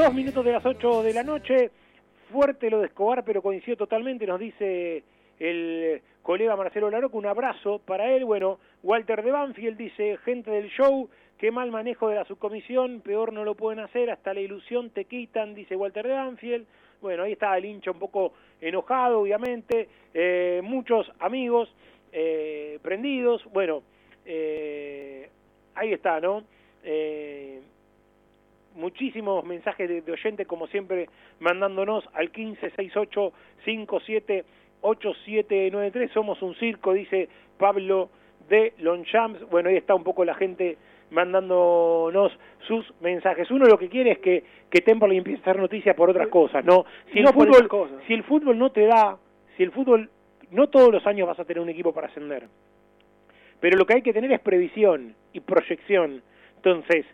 Dos minutos de las ocho de la noche. Fuerte lo de Escobar, pero coincido totalmente, nos dice el colega Marcelo Laroco, un abrazo para él. Bueno, Walter de Banfield dice, gente del show, qué mal manejo de la subcomisión, peor no lo pueden hacer, hasta la ilusión te quitan, dice Walter de Banfield. Bueno, ahí está el hincha un poco enojado, obviamente, eh, muchos amigos eh, prendidos, bueno, eh, ahí está, ¿no? Muchísimos mensajes de, de oyentes, como siempre, mandándonos al 1568578793. Somos un circo, dice Pablo de Lonchamps. Bueno, ahí está un poco la gente mandándonos sus mensajes. Uno lo que quiere es que, que Temple empiece a hacer noticias por otras cosas, ¿no? Si el, fútbol, si el fútbol no te da, si el fútbol, no todos los años vas a tener un equipo para ascender. Pero lo que hay que tener es previsión y proyección. Entonces,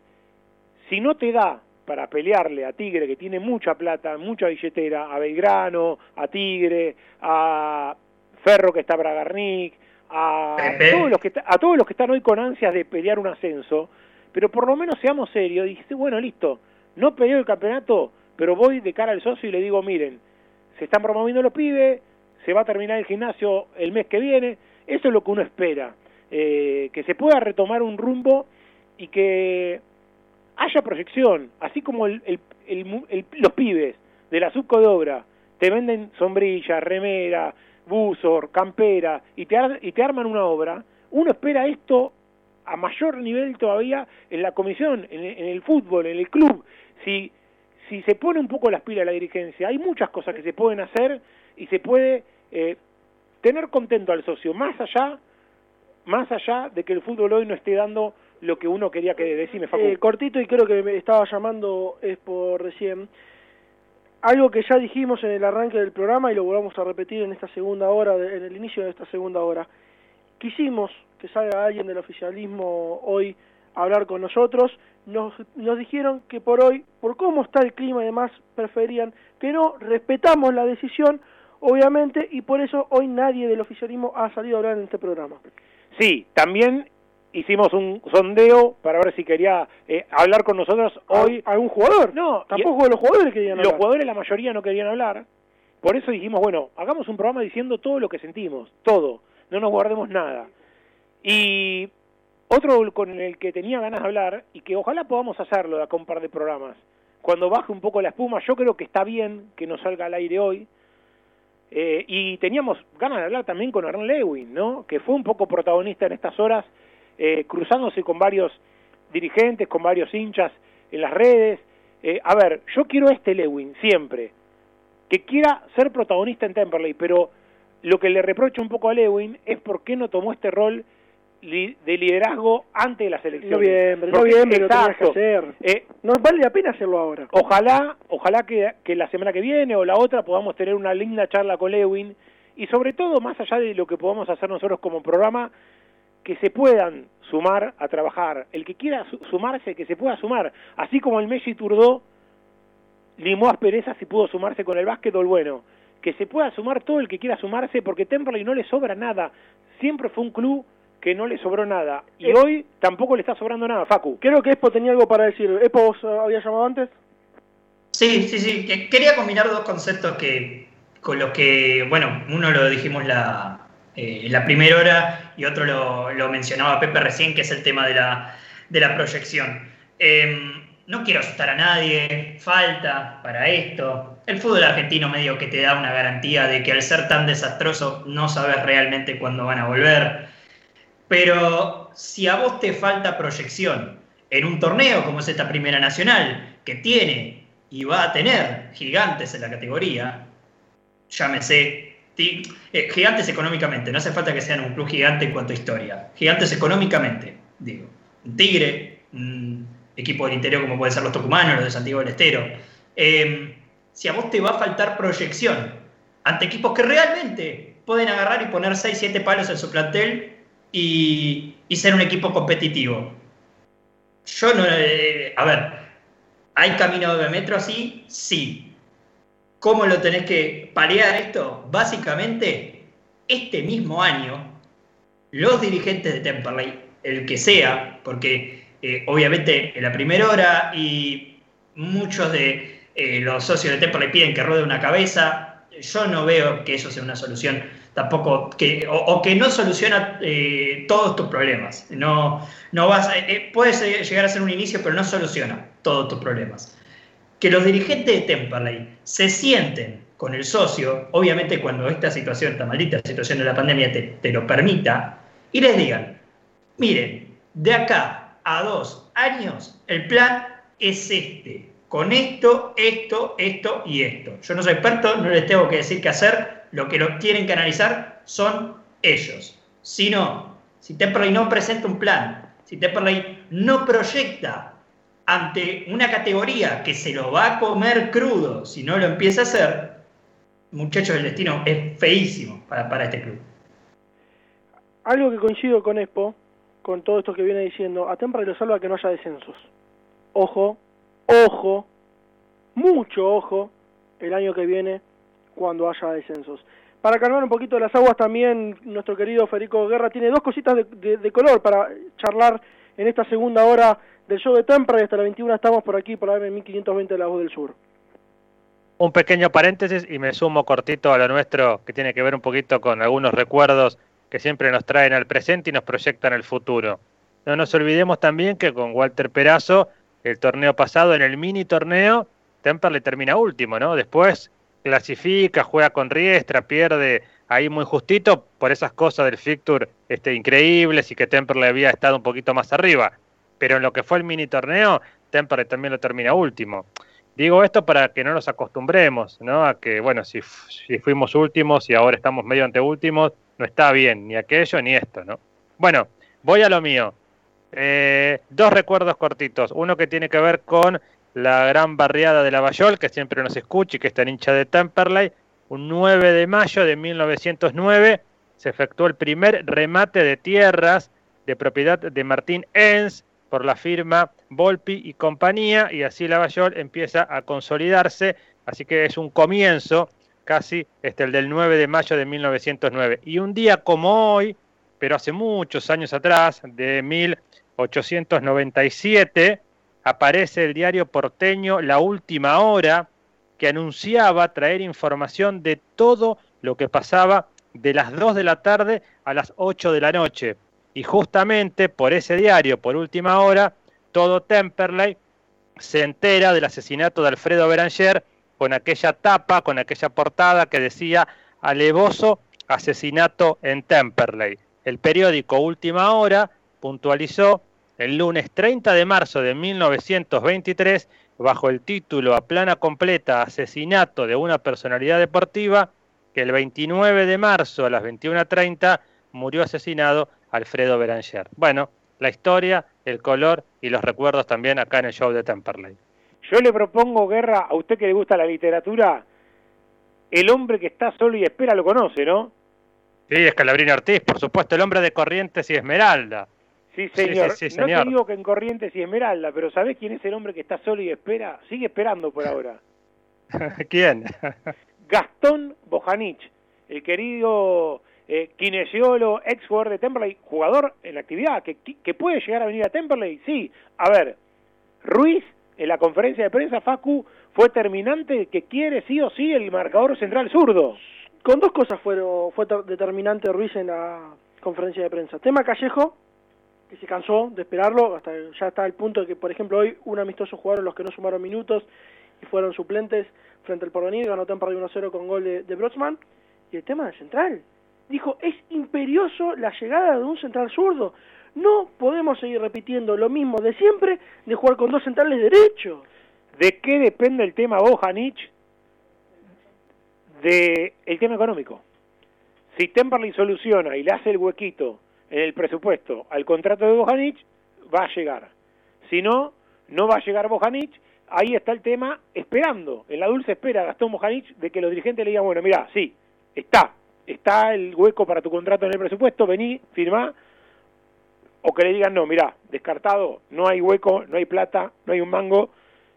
si no te da para pelearle a Tigre, que tiene mucha plata, mucha billetera, a Belgrano, a Tigre, a Ferro, que está para Garnic, a todos, los que, a todos los que están hoy con ansias de pelear un ascenso, pero por lo menos seamos serios, y dice, bueno, listo, no peleo el campeonato, pero voy de cara al socio y le digo, miren, se están promoviendo los pibes, se va a terminar el gimnasio el mes que viene, eso es lo que uno espera, eh, que se pueda retomar un rumbo y que haya proyección, así como el, los pibes de la subco de obra te venden sombrilla, remera, buzor, campera y te, y te arman una obra, uno espera esto a mayor nivel todavía en la comisión, en, el fútbol, en el club. Si, si se pone un poco las pilas la dirigencia, hay muchas cosas que se pueden hacer y se puede eh, tener contento al socio, más allá, más allá de que el fútbol hoy no esté dando lo que uno quería que decime, Facu. Eh, cortito y creo que me estaba llamando es por recién. Algo que ya dijimos en el arranque del programa y lo volvamos a repetir en esta segunda hora, en el inicio de esta segunda hora. Quisimos que salga alguien del oficialismo hoy a hablar con nosotros. Nos, nos dijeron que por hoy, por cómo está el clima y demás, preferían que no, respetamos la decisión, obviamente, y por eso hoy nadie del oficialismo ha salido a hablar en este programa. Sí, también hicimos un sondeo para ver si quería eh, hablar con nosotros hoy. ¿Algún jugador? No, tampoco los jugadores querían hablar. Los jugadores, la mayoría, no querían hablar. Por eso dijimos, bueno, hagamos un programa diciendo todo lo que sentimos, todo. No nos guardemos nada. Y otro con el que tenía ganas de hablar, y que ojalá podamos hacerlo de acá un par de programas, cuando baje un poco la espuma, yo creo que está bien que nos salga al aire hoy. Eh, y teníamos ganas de hablar también con Hernán Lewin, ¿no? Que fue un poco protagonista en estas horas eh, cruzándose con varios dirigentes, con varios hinchas en las redes. Eh, a ver, yo quiero a este Lewin siempre, que quiera ser protagonista en Temperley, pero lo que le reprocho un poco a Lewin es por qué no tomó este rol de liderazgo antes de las elecciones. No bien, pero que hacer. Eh, no vale la pena hacerlo ahora. Ojalá, ojalá que, que la semana que viene o la otra podamos tener una linda charla con Lewin y sobre todo, más allá de lo que podamos hacer nosotros como programa, que se puedan sumar a trabajar. El que quiera sumarse, que se pueda sumar. Así como el Messi Turdó limó asperezas y pudo sumarse con el básquetbol, bueno, que se pueda sumar todo el que quiera sumarse porque Temperley no le sobra nada. Siempre fue un club que no le sobró nada. Y eh, hoy tampoco le está sobrando nada, Facu. Creo que Expo tenía algo para decir. ¿Expo vos había llamado antes? Sí, sí, sí. Quería combinar dos conceptos que con los que, bueno, uno lo dijimos la, en la primera hora y otro lo, mencionaba Pepe recién, que es el tema de la, proyección. Em, no quiero asustar a nadie, falta para esto. El fútbol argentino medio que te da una garantía de que al ser tan desastroso no sabes realmente cuándo van a volver. Pero si a vos te falta proyección en un torneo como es esta Primera Nacional, que tiene y va a tener gigantes en la categoría, llámese eh, gigantes económicamente, no hace falta que sean un club gigante en cuanto a historia. Gigantes económicamente, digo. Un Tigre, un equipo del interior como pueden ser los Tucumanos, los de Santiago del Estero. Em, si a vos te va a faltar proyección ante equipos que realmente pueden agarrar y poner 6, 7 palos en su plantel y, ser un equipo competitivo. Yo no. Eh, a ver, ¿hay camino de metro así? Sí. ¿Cómo lo tenés que paliar esto? Básicamente, este mismo año, los dirigentes de Temperley, el que sea, porque eh, obviamente en la primera hora y muchos de, eh, los socios de Temple le piden que ruede una cabeza. Yo no veo que eso sea una solución tampoco, que, o, que no soluciona eh, todos tus problemas. No, no vas, eh, puede llegar a ser un inicio, pero no soluciona todos tus problemas. Que los dirigentes de Temperley se sienten con el socio, obviamente cuando esta situación, esta maldita situación de la pandemia te, te lo permita, y les digan, miren, de acá a dos años, el plan es este, con esto, esto, esto y esto. Yo no soy experto, no les tengo que decir qué hacer, lo que lo tienen que analizar son ellos. Si no, si Temperley no presenta un plan, si Temperley no proyecta ante una categoría que se lo va a comer crudo si no lo empieza a hacer, muchachos, el destino es feísimo para, para este club. Algo que coincido con Expo, con todo esto que viene diciendo, a Temperley lo salva que no haya descensos. Ojo, ojo, mucho ojo, el año que viene cuando haya descensos. Para calmar un poquito las aguas también, nuestro querido Federico Guerra tiene dos cositas de, color para charlar en esta segunda hora del show de Temperley. Hasta la 21 estamos por aquí, por la M1520 de la Voz del Sur. Un pequeño paréntesis y me sumo cortito a lo nuestro que tiene que ver un poquito con algunos recuerdos que siempre nos traen al presente y nos proyectan al futuro. No nos olvidemos también que con Walter Perazo, el torneo pasado, en el mini torneo, Temperley termina último, ¿no? Después clasifica, juega con Riestra, pierde ahí muy justito por esas cosas del fixture este, increíbles y que Temperley había estado un poquito más arriba. Pero en lo que fue el mini torneo, Temperley también lo termina último. Digo esto para que no nos acostumbremos, ¿no? A que, bueno, si, si fuimos últimos y ahora estamos medio ante últimos, no está bien, ni aquello ni esto, ¿no? Bueno, voy a lo mío. Eh, dos recuerdos cortitos. Uno que tiene que ver con la gran barriada de Lavallol, que siempre nos escucha y que está en hincha de Temperley. Un 9 de mayo de 1909 se efectuó el primer remate de tierras de propiedad de Martín Enz por la firma Volpi y compañía, y así Lavallol empieza a consolidarse. Así que es un comienzo casi este, el del 9 de mayo de 1909. Y un día como hoy, pero hace muchos años atrás, de 1897, aparece el diario porteño La Última Hora, que anunciaba traer información de todo lo que pasaba de las 2 de la tarde a las 8 de la noche. Y justamente por ese diario, por última hora, todo Temperley se entera del asesinato de Alfredo Beranger con aquella tapa, con aquella portada que decía alevoso asesinato en Temperley. El periódico Última Hora puntualizó el lunes 30 de marzo de 1923 bajo el título A plana completa asesinato de una personalidad deportiva que el 29 de marzo a las 21.30 murió asesinado Alfredo Beranger. Bueno, la historia, el color y los recuerdos también acá en el show de Temperley. Yo le propongo, Guerra, a usted que le gusta la literatura, el hombre que está solo y espera lo conoce, ¿no? Sí, es Calabrín Ortiz, por supuesto, el hombre de Corrientes y Esmeralda. Sí, señor. No te digo que en Corrientes y Esmeralda, pero ¿sabés quién es el hombre que está solo y espera? Sigue esperando por ahora. ¿Quién? Gastón Bojanich, el querido eh, kinesiólogo, ex jugador de Temperley, jugador en la actividad, que, puede llegar a venir a Temperley, sí. A ver, Ruiz en la conferencia de prensa, Facu, fue terminante que quiere sí o sí el marcador central zurdo. Con dos cosas fue, fue determinante Ruiz en la conferencia de prensa. Tema Callejo, que se cansó de esperarlo, hasta ya está el punto de que, por ejemplo, hoy un amistoso jugaron los que no sumaron minutos y fueron suplentes frente al Porvenir, ganó de 1-0 con gol de, de Brotsman. Y el tema del central. Dijo, es imperioso la llegada de un central zurdo. No podemos seguir repitiendo lo mismo de siempre de jugar con dos centrales derechos. ¿De qué depende el tema Bojanich? De el tema económico. Si Temperley soluciona y le hace el huequito en el presupuesto al contrato de Bojanich, va a llegar. Si no, no va a llegar Bojanich. Ahí está el tema esperando. En la dulce espera Gastón Bojanich de que los dirigentes le digan, bueno, mira, sí, está, está el hueco para tu contrato en el presupuesto, vení, firmá, o que le digan, no, mira, descartado, no hay hueco, no hay plata, no hay un mango,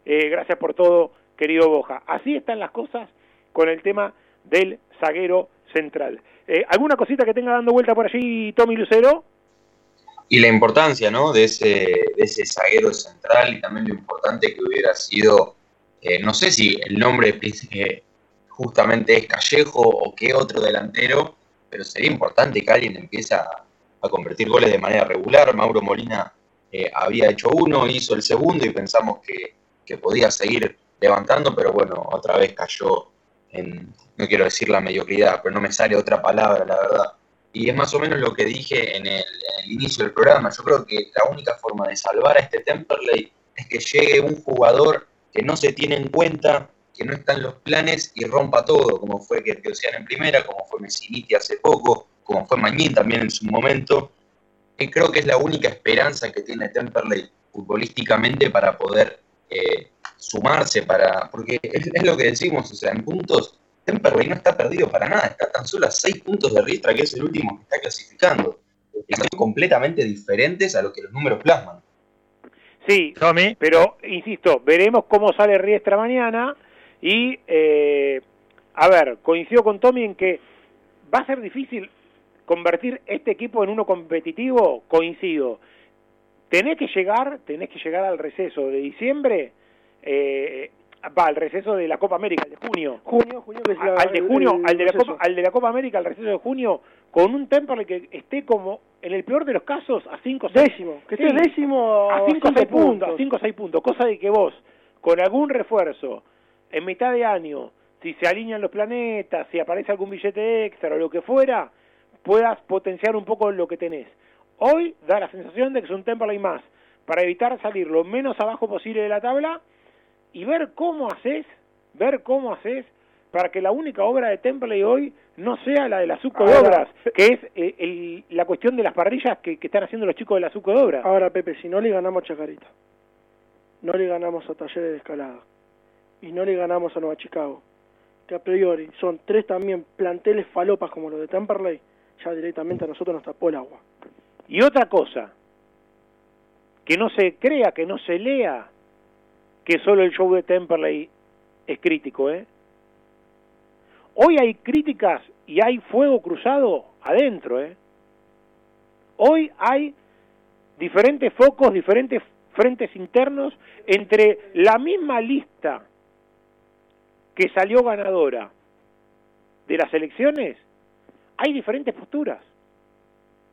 eh, gracias por todo, querido Boja. Así están las cosas con el tema del zaguero central. Eh, ¿Alguna cosita que tenga dando vuelta por allí, Tommy Lucero? Y la importancia, ¿no? De ese, de ese zaguero central y también lo importante que hubiera sido Eh, no sé si el nombre justamente es Callejo o qué otro delantero, pero sería importante que alguien empiece a, convertir goles de manera regular. Mauro Molina eh, había hecho uno, hizo el segundo y pensamos que, que podía seguir levantando, pero bueno, otra vez cayó en, no quiero decir la mediocridad, pero no me sale otra palabra, la verdad. Y es más o menos lo que dije en el, inicio del programa. Yo creo que la única forma de salvar a este Temperley es que llegue un jugador que no se tiene en cuenta, que no está en los planes y rompa todo, como fue que Teosian en primera, como fue Messiniti hace poco, como fue Mañín también en su momento. Y creo que es la única esperanza que tiene Temperley futbolísticamente para poder eh, sumarse, para porque es, lo que decimos, o sea, en puntos Temperley no está perdido para nada, está tan solo a seis puntos de Riestra, que es el último que está clasificando. Son completamente diferentes a lo que los números plasman. Sí, pero insisto, veremos cómo sale Riestra mañana y, eh, a ver, coincido con Tommy en que va a ser difícil convertir este equipo en uno competitivo, coincido. Tenés que llegar, tenés que llegar al receso de diciembre eh, va al receso de la Copa América, el de junio. Junio, junio al de junio, al de la Copa, al de la Copa América, el receso de junio, con un Temperley que esté como en el peor de los casos a 5 décimo, que esté décimo a 5 6 puntos, a 5 6 puntos, cosa de que vos con algún refuerzo en mitad de año, si se alinean los planetas, si aparece algún billete extra o lo que fuera, puedas potenciar un poco lo que tenés. Hoy da la sensación de que es un Temperley más para evitar salir lo menos abajo posible de la tabla y ver cómo haces, ver cómo haces para que la única obra de Temple hoy no sea la de la Suco de Obras, que es eh, la cuestión de las parrillas que, están haciendo los chicos de la Suco de Obras. Ahora, Pepe, si no le ganamos a Chacarita, no le ganamos a Talleres de Escalada y no le ganamos a Nueva Chicago, que a priori son tres también planteles falopas como los de Temperley, ya directamente a nosotros nos tapó el agua. Y otra cosa, que no se crea, que no se lea que solo el show de Temperley es crítico, ¿eh? Hoy hay críticas y hay fuego cruzado adentro, ¿eh? Hoy hay diferentes focos, diferentes frentes internos entre la misma lista que salió ganadora de las elecciones, hay diferentes posturas.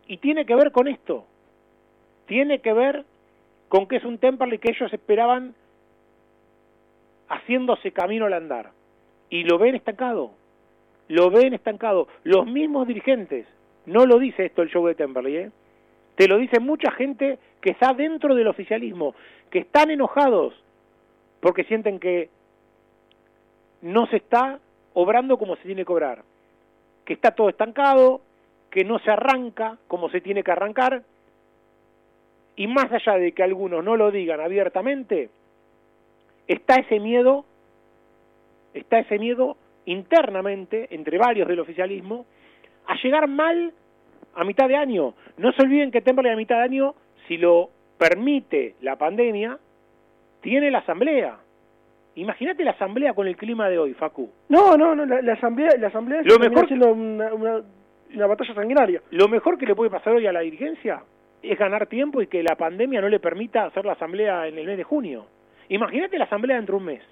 Y tiene que ver con esto. Tiene que ver con que es un Temperley que ellos esperaban haciéndose camino al andar. Y lo ven estancado, lo ven estancado. Los mismos dirigentes, no lo dice esto el show de Temperley, ¿eh? te lo dice mucha gente que está dentro del oficialismo, que están enojados porque sienten que no se está obrando como se tiene que obrar, que está todo estancado, que no se arranca como se tiene que arrancar, y más allá de que algunos no lo digan abiertamente, está ese miedo, está ese miedo internamente, entre varios del oficialismo, a llegar mal a mitad de año. No se olviden que Temperley a mitad de año, si lo permite la pandemia, tiene la asamblea. Imagínate la asamblea con el clima de hoy, Facu. No, no, no, la, asamblea, la asamblea lo mejor siendo una, una batalla sanguinaria. Lo mejor que le puede pasar hoy a la dirigencia es ganar tiempo y que la pandemia no le permita hacer la asamblea en el mes de junio. Imagínate la asamblea dentro de un mes.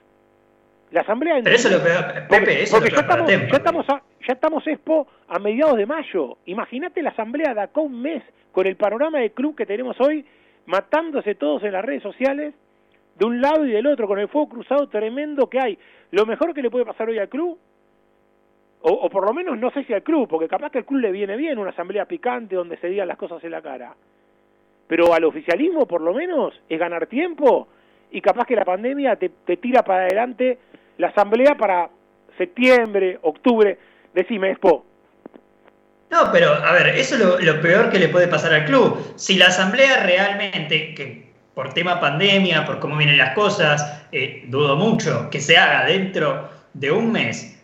La asamblea dentro Pero eso lo peor, Pepe, eso porque ya, estamos, ya, estamos a, ya estamos expo a mediados de mayo. Imagínate la asamblea de acá un mes con el panorama de club que tenemos hoy, matándose todos en las redes sociales, de un lado y del otro, con el fuego cruzado tremendo que hay. Lo mejor que le puede pasar hoy al club, o, por lo menos no sé si al club, porque capaz que al club le viene bien una asamblea picante donde se digan las cosas en la cara. Pero al oficialismo, por lo menos, es ganar tiempo y capaz que la pandemia te, tira para adelante la asamblea para septiembre, octubre. Decime, Expo. No, pero a ver, eso es lo, peor que le puede pasar al club. Si la asamblea realmente, que por tema pandemia, por cómo vienen las cosas, eh, dudo mucho que se haga dentro de un mes,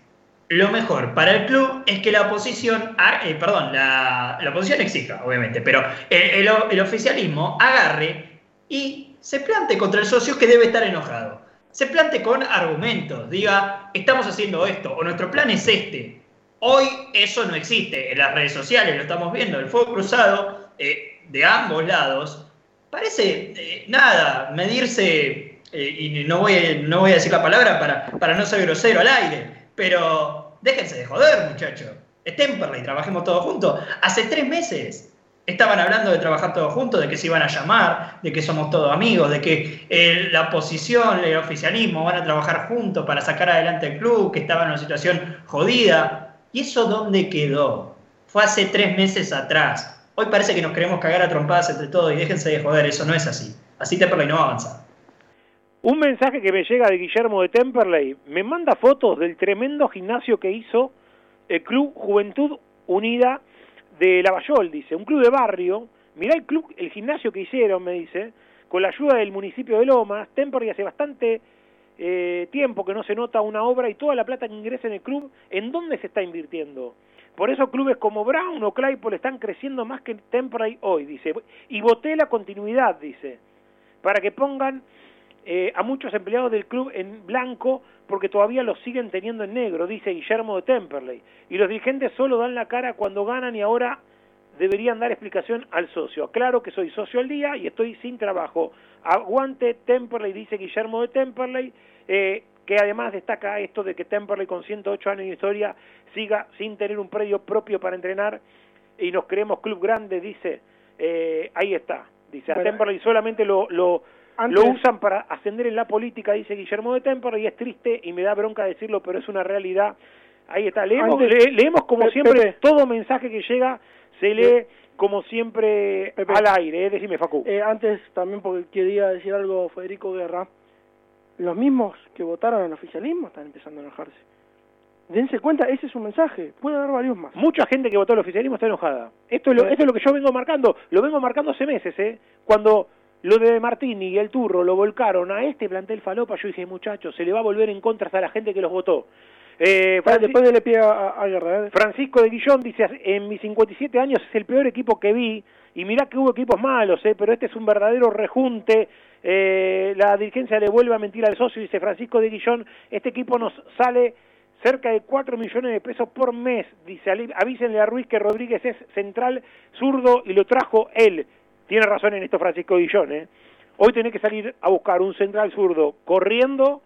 lo mejor para el club es que la oposición, eh, perdón, la, oposición exija, obviamente, pero el, el oficialismo agarre y se plante contra el socio que debe estar enojado. Se plante con argumentos, diga, estamos haciendo esto o nuestro plan es este. Hoy eso no existe en las redes sociales, lo estamos viendo, el fuego cruzado eh, de ambos lados. Parece eh, nada, medirse eh, y no voy, no voy a decir la palabra para, para no ser grosero al aire, pero déjense de joder, muchachos. Temperley, trabajemos todos juntos. Hace tres meses estaban hablando de trabajar todos juntos, de que se iban a llamar, de que somos todos amigos, de que eh, la oposición, el oficialismo van a trabajar juntos para sacar adelante el club, que estaba en una situación jodida. ¿Y eso dónde quedó? Fue hace tres meses atrás. Hoy parece que nos queremos cagar a trompadas entre todos y déjense de joder, eso no es así. Así Temperley no avanza. Un mensaje que me llega de Guillermo de Temperley. Me manda fotos del tremendo gimnasio que hizo el Club Juventud Unida de Lavallol, dice. Un club de barrio. Mirá el club, el gimnasio que hicieron, me dice, con la ayuda del municipio de Lomas. Temperley hace bastante eh, tiempo que no se nota una obra y toda la plata que ingresa en el club, ¿en dónde se está invirtiendo? Por eso clubes como Brown o Claypole están creciendo más que Temperley hoy, dice. Y voté la continuidad, dice, para que pongan eh, a muchos empleados del club en blanco porque todavía los siguen teniendo en negro, dice Guillermo de Temperley. Y los dirigentes solo dan la cara cuando ganan y ahora deberían dar explicación al socio. Claro que soy socio al día y estoy sin trabajo. Aguante Temperley, dice Guillermo de Temperley, eh, que además destaca esto de que Temperley con 108 años de historia siga sin tener un predio propio para entrenar y nos creemos club grande, dice, eh, ahí está. Dice, a Temperley solamente lo, lo lo usan para ascender en la política, dice Guillermo de Temper, y es triste y me da bronca decirlo, pero es una realidad. Ahí está, leemos, leemos como siempre, todo mensaje que llega se lee como siempre al aire, ¿eh? decime Facu. Eh, antes también porque quería decir algo Federico Guerra, los mismos que votaron al oficialismo están empezando a enojarse. Dense cuenta, ese es un mensaje, puede haber varios más. Mucha gente que votó al oficialismo está enojada. Esto es lo, esto es lo que yo vengo marcando, lo vengo marcando hace meses, ¿eh? Cuando lo de Martini y el Turro lo volcaron a este plantel falopa, yo dije, muchachos, se le va a volver en contra a la gente que los votó. Eh, después le pie a, Guerra. ¿eh? Francisco de Guillón dice, en mis 57 años es el peor equipo que vi, y mirá que hubo equipos malos, eh, pero este es un verdadero rejunte, eh, la dirigencia le vuelve a mentir al socio, dice Francisco de Guillón, este equipo nos sale cerca de 4 millones de pesos por mes, dice, avísenle a Ruiz que Rodríguez es central zurdo y lo trajo él. Tiene razón en esto Francisco Guillón, ¿eh? Hoy tenés que salir a buscar un central zurdo corriendo,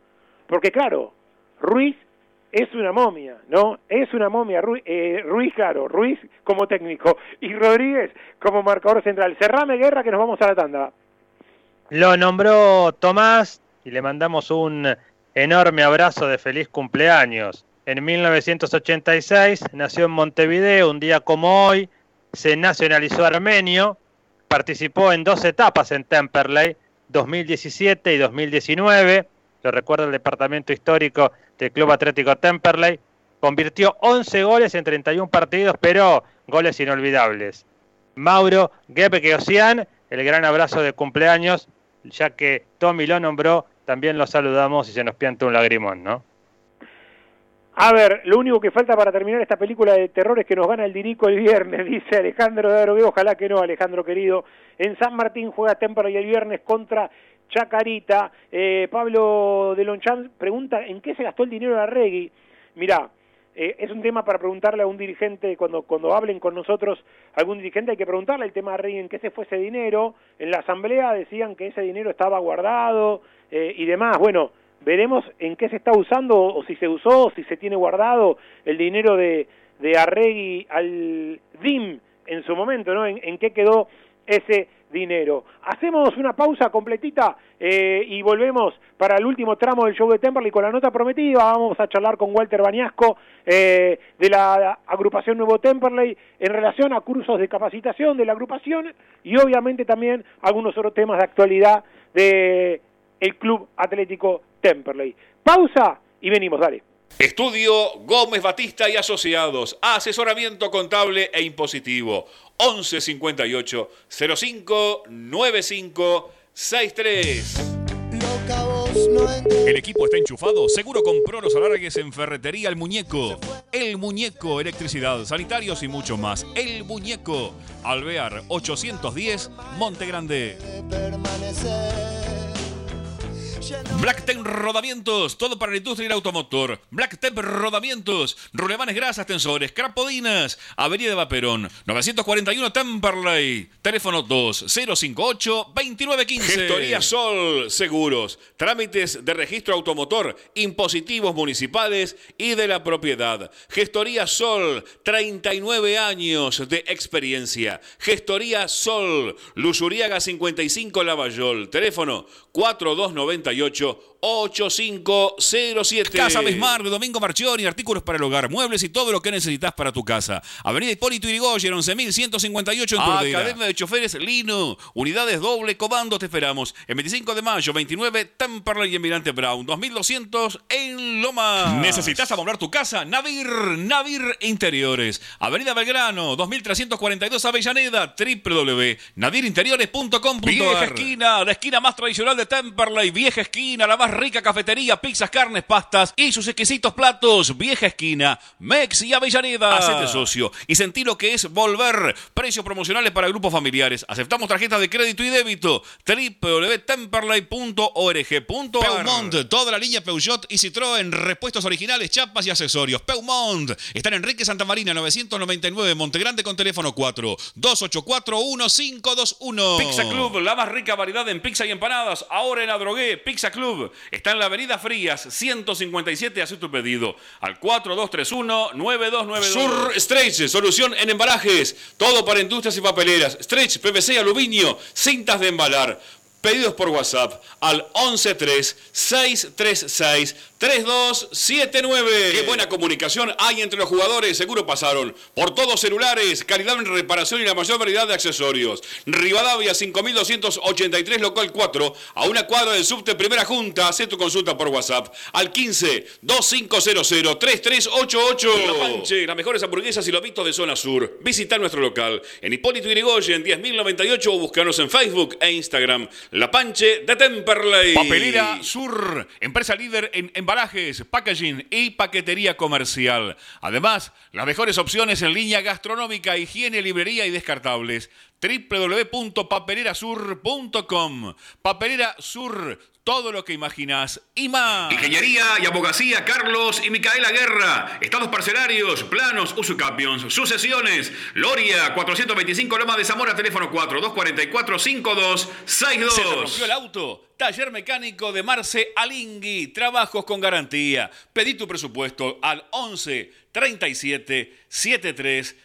porque claro, Ruiz es una momia, ¿no? Es una momia, Ruiz, eh, Ruiz claro, Ruiz como técnico y Rodríguez como marcador central. Cerrame guerra que nos vamos a la tanda. Lo nombró Tomás y le mandamos un enorme abrazo de feliz cumpleaños. En 1986 nació en Montevideo, un día como hoy, se nacionalizó armenio participó en dos etapas en Temperley, 2017 y 2019, lo recuerda el departamento histórico del Club Atlético Temperley, convirtió 11 goles en 31 partidos, pero goles inolvidables. Mauro Gebeke el gran abrazo de cumpleaños, ya que Tommy lo nombró, también lo saludamos y se nos pianta un lagrimón, ¿no? A ver, lo único que falta para terminar esta película de terror es que nos gana el Dirico el viernes, dice Alejandro de Arogué. Ojalá que no, Alejandro querido. En San Martín juega y el viernes contra Chacarita. Eh, Pablo de Lonchan pregunta en qué se gastó el dinero de Arregui. Mirá, eh, es un tema para preguntarle a un dirigente, cuando, cuando hablen con nosotros, algún dirigente hay que preguntarle el tema de Arregui en qué se fue ese dinero. En la asamblea decían que ese dinero estaba guardado eh, y demás. Bueno, veremos en qué se está usando o si se usó, o si se tiene guardado el dinero de, de Arregui al DIM en su momento, ¿no? En, qué quedó ese dinero. Hacemos una pausa completita eh, y volvemos para el último tramo del show de Temperley con la nota prometida. Vamos a charlar con Walter Bañasco eh, de la agrupación Nuevo Temperley en relación a cursos de capacitación de la agrupación y obviamente también algunos otros temas de actualidad de el Club Atlético Temperley. Pausa y venimos, dale. Estudio Gómez Batista y Asociados, asesoramiento contable e impositivo. 11 58 05 95 63. El equipo está enchufado. Seguro compró los alargues en Ferretería El Muñeco. El Muñeco, electricidad, sanitarios y mucho más. El Muñeco. Alvear 810, Monte Grande. Black Blacktem Rodamientos, todo para la industria del automotor. Blacktem Rodamientos, rulemanes grasas, tensores, crapodinas, Avenida de Vaperón, 941 Temperley, teléfono 2058-2915. Gestoría Sol Seguros, trámites de registro automotor, impositivos municipales y de la propiedad. Gestoría Sol, 39 años de experiencia. Gestoría Sol, Lusuriaga 55 Lavallol, teléfono 4298 8507. Casa Bismar de Domingo Marchioni, artículos para el hogar, muebles y todo lo que necesitas para tu casa. Avenida Hipólito Yrigoyen, 11.158 en Turdera. Academia de Choferes Lino, unidades doble comando, te esperamos. El 25 de mayo, 29, Temperley y Emirante Brown, 2200 en Loma. ¿Necesitas amoblar tu casa? Nadir, Nadir Interiores. Avenida Belgrano, 2342 Avellaneda, www.nadirinteriores.com.ar Vieja esquina, la esquina más tradicional de Temperley, vieja esquina, la más rica cafetería, pizzas, carnes, pastas y sus exquisitos platos. Vieja esquina, Mex y Avellaneda. Hacete socio y sentí lo que es volver. Precios promocionales para grupos familiares. Aceptamos tarjetas de crédito y débito. www.temperley.org.ar Peumont, toda la línea Peugeot y Citroën, repuestos originales, chapas y accesorios. Peumont, está en Enrique Santa Marina, 999, Montegrande con teléfono 4 284 1521. Pizza Club, la más rica variedad en pizza y empanadas. Ahora en Adrogué, Pizza Club. Está en la Avenida Frías, 157. Haz tu pedido al 4231-9292. Sur Stretch, solución en embalajes. Todo para industrias y papeleras. Stretch, PVC, aluminio, cintas de embalar. Pedidos por WhatsApp al 113-636-3279. Qué buena comunicación hay entre los jugadores. Seguro pasaron por todos celulares, calidad en reparación y la mayor variedad de accesorios. Rivadavia 5283, local 4, a una cuadra del subte Primera Junta. Haz tu consulta por WhatsApp al 15-2500-3388. La Panche, las mejores hamburguesas y lobitos de zona sur. Visita nuestro local en Hipólito Yrigoyen 10.098 o búscanos en Facebook e Instagram. La Panche de Temperley. Papelera Sur, empresa líder en embalajes, packaging y paquetería comercial. Además, las mejores opciones en línea gastronómica, higiene, librería y descartables. www.papelerasur.com Papelera Sur, todo lo que imaginas y más. Ingeniería y abogacía Carlos y Micaela Guerra. Estados parcelarios, planos, usucapions, sucesiones. Loria, 425 Loma de Zamora, teléfono 4 244 5262. ¿Se rompió el auto? Taller mecánico de Marce Alingui. Trabajos con garantía. Pedí tu presupuesto al 11 37 73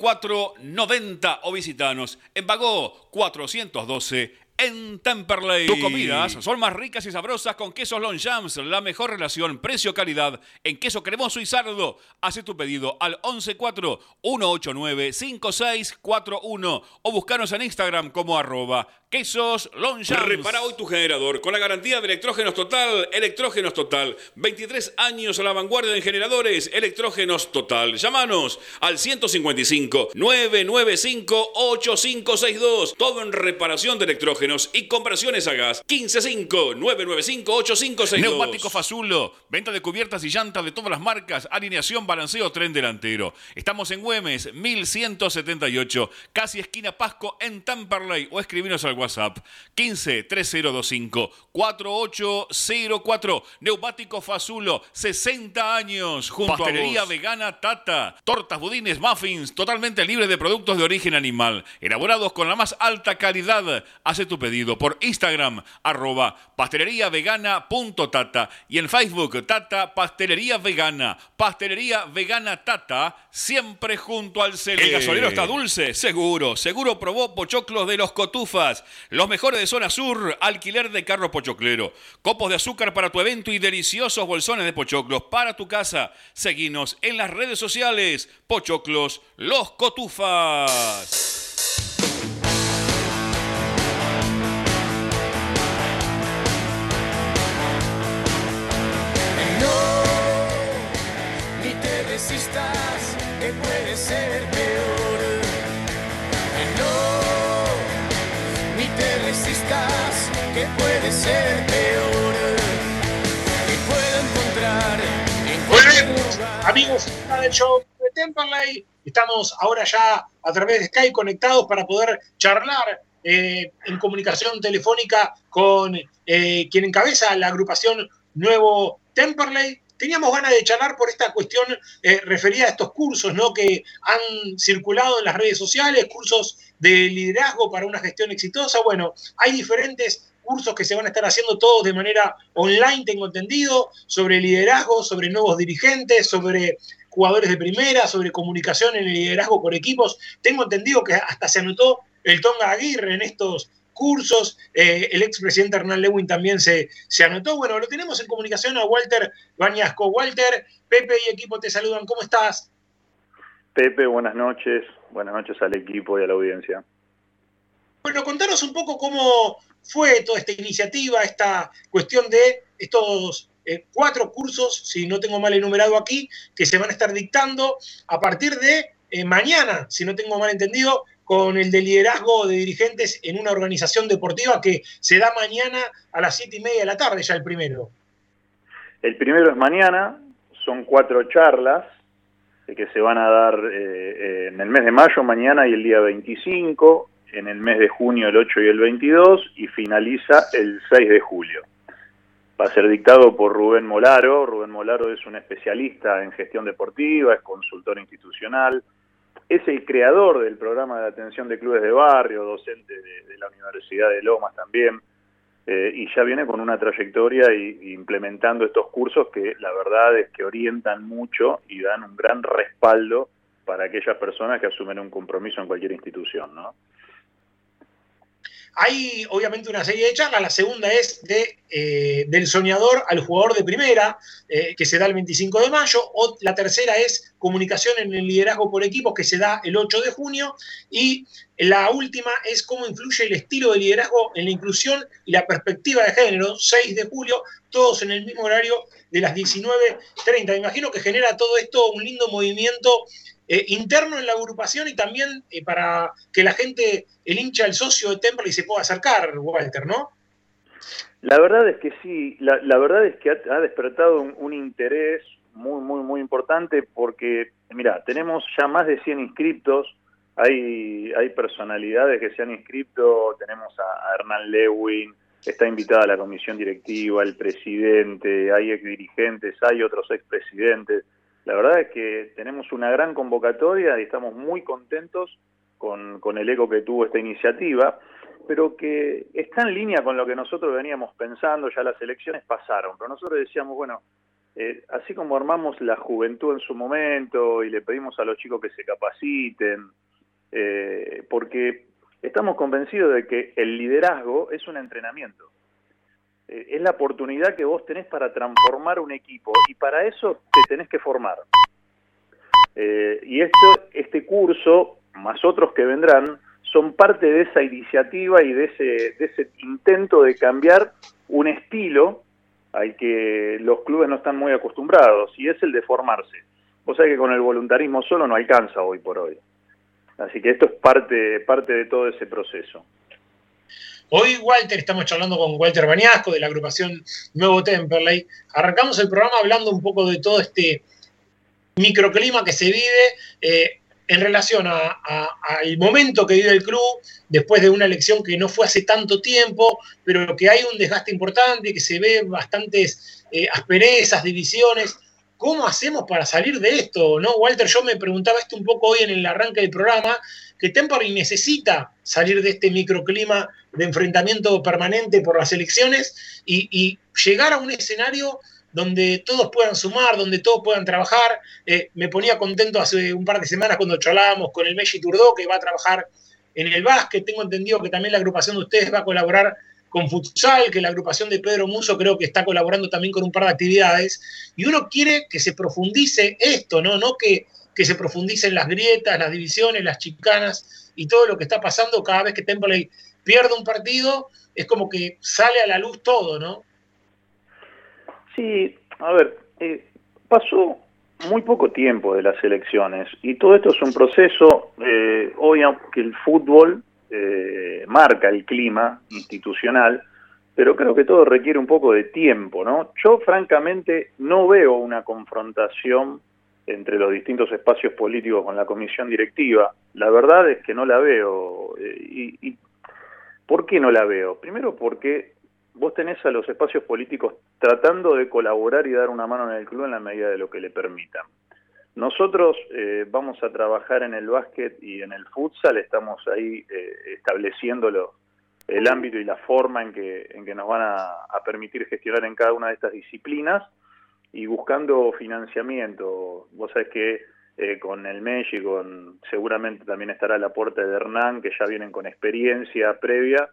04 90 o visitanos en Bagó 412 en Temperley. Tus comidas son más ricas y sabrosas con quesos Longchamps, la mejor relación precio-calidad en queso cremoso y sardo. Haz tu pedido al 114-189-5641 o buscanos en Instagram como arroba quesos Longchamps. Repara hoy tu generador con la garantía de Electrógenos Total. Electrógenos Total. 23 años a la vanguardia en generadores. Electrógenos Total. Llámanos al 155-995-8562. Todo en reparación de electrógenos y conversiones a gas. 155-995-8562. Neumático Fazulo. Venta de cubiertas y llantas de todas las marcas. Alineación, balanceo, tren delantero. Estamos en Güemes, 1178. Casi esquina Pasco en Tamperley. O escribinos al WhatsApp 15 3025 4804. Neumático Fazulo, 60 años. Junto Pastelería a vos. vegana Tata. Tortas, budines, muffins, totalmente libre de productos de origen animal. Elaborados con la más alta calidad. Hace tu pedido por Instagram, arroba pasteleriavegana.tata y en Facebook, Tata Pastelería Vegana. Pastelería Vegana Tata, siempre junto al cel. ¿El gasolero está dulce? Seguro. Seguro probó pochoclos de los cotufas. Los mejores de zona sur, alquiler de carro pochoclero. Copos de azúcar para tu evento y deliciosos bolsones de pochoclos para tu casa. Seguinos en las redes sociales. Pochoclos, los cotufas. ni te resistas, que puede ser peor. Amigos del show de Temperley. Estamos ahora ya a través de Skype conectados para poder charlar eh, en comunicación telefónica con eh, quien encabeza la agrupación Nuevo Temperley. Teníamos ganas de charlar por esta cuestión eh, referida a estos cursos ¿no? que han circulado en las redes sociales, cursos de liderazgo para una gestión exitosa. Bueno, hay diferentes cursos que se van a estar haciendo todos de manera online, tengo entendido, sobre liderazgo, sobre nuevos dirigentes, sobre jugadores de primera, sobre comunicación en el liderazgo por equipos. Tengo entendido que hasta se anotó el Tonga Aguirre en estos cursos, eh, el expresidente Hernán Lewin también se, se anotó. Bueno, lo tenemos en comunicación a Walter Bañasco. Walter, Pepe y equipo te saludan, ¿cómo estás? Pepe, buenas noches, buenas noches al equipo y a la audiencia. Bueno, contanos un poco cómo fue toda esta iniciativa, esta cuestión de estos eh, cuatro cursos, si no tengo mal enumerado aquí, que se van a estar dictando a partir de eh, mañana, si no tengo mal entendido, con el de liderazgo de dirigentes en una organización deportiva que se da mañana a las siete y media de la tarde, ya el primero. El primero es mañana, son cuatro charlas eh, que se van a dar en el mes de mayo, mañana y el día 25, en el mes de junio el 8 y el 22 y finaliza el 6 de julio. Va a ser dictado por Rubén Molaro. Rubén Molaro es un especialista en gestión deportiva, es consultor institucional, es el creador del programa de atención de clubes de barrio, docente de, la Universidad de Lomas también, eh, y ya viene con una trayectoria y, implementando estos cursos que la verdad es que orientan mucho y dan un gran respaldo para aquellas personas que asumen un compromiso en cualquier institución, ¿no? Hay obviamente una serie de charlas, la segunda es de, eh, del soñador al jugador de primera, eh, que se da el 25 de mayo, o la tercera es comunicación en el liderazgo por equipos, que se da el 8 de junio, y la última es cómo influye el estilo de liderazgo en la inclusión y la perspectiva de género, 6 de julio, todos en el mismo horario de las 19.30. Me imagino que genera todo esto un lindo movimiento eh, interno en la agrupación y también eh, para que la gente, el hincha, el socio de Temple y se pueda acercar, Walter, ¿no? La verdad es que sí, la, verdad es que ha, despertado un, interés muy, muy, muy importante porque, mira, tenemos ya más de 100 inscriptos, hay, hay personalidades que se han inscrito, tenemos a, a Hernán Lewin, está invitada la comisión directiva, el presidente, hay ex dirigentes, hay otros expresidentes. La verdad es que tenemos una gran convocatoria y estamos muy contentos con, el eco que tuvo esta iniciativa, pero que está en línea con lo que nosotros veníamos pensando, ya las elecciones pasaron, pero nosotros decíamos, bueno, eh, así como armamos la juventud en su momento y le pedimos a los chicos que se capaciten, eh, porque estamos convencidos de que el liderazgo es un entrenamiento. Eh, es la oportunidad que vos tenés para transformar un equipo y para eso te tenés que formar. Eh, y esto, este curso, más otros que vendrán, son parte de esa iniciativa y de ese, de ese intento de cambiar un estilo al que los clubes no están muy acostumbrados, y es el de formarse. O sea que con el voluntarismo solo no alcanza hoy por hoy. Así que esto es parte, parte de todo ese proceso. Hoy, Walter, estamos charlando con Walter Bañasco de la agrupación Nuevo Temperley. Arrancamos el programa hablando un poco de todo este microclima que se vive eh, en relación al momento que vive el club después de una elección que no fue hace tanto tiempo, pero que hay un desgaste importante, que se ve bastantes eh, asperezas, divisiones. ¿Cómo hacemos para salir de esto? ¿No? Walter, yo me preguntaba esto un poco hoy en el arranque del programa, que Temperley necesita salir de este microclima de enfrentamiento permanente por las elecciones y, llegar a un escenario donde todos puedan sumar, donde todos puedan trabajar. Eh, me ponía contento hace un par de semanas cuando charlábamos con el Messi Turdó, que va a trabajar en el básquet. Tengo entendido que también la agrupación de ustedes va a colaborar con futsal, que la agrupación de Pedro Muso creo que está colaborando también con un par de actividades. Y uno quiere que se profundice esto, ¿no? No que, que se profundicen las grietas, las divisiones, las chicanas y todo lo que está pasando cada vez que Temple pierde un partido, es como que sale a la luz todo, ¿no? Sí, a ver, eh, pasó muy poco tiempo de las elecciones y todo esto es un proceso, eh, el fútbol eh, marca el clima institucional, pero creo que todo requiere un poco de tiempo, ¿no? Yo francamente no veo una confrontación entre los distintos espacios políticos con la comisión directiva. La verdad es que no la veo. y ¿Por qué no la veo? Primero porque vos tenés a los espacios políticos tratando de colaborar y dar una mano en el club en la medida de lo que le permitan. Nosotros eh, vamos a trabajar en el básquet y en el futsal, estamos ahí eh, el ámbito y la forma en que, en que nos van a, permitir gestionar en cada una de estas disciplinas y buscando financiamiento. Vos sabés que eh, con el MESH y con, seguramente también estará la puerta de Hernán, que ya vienen con experiencia previa,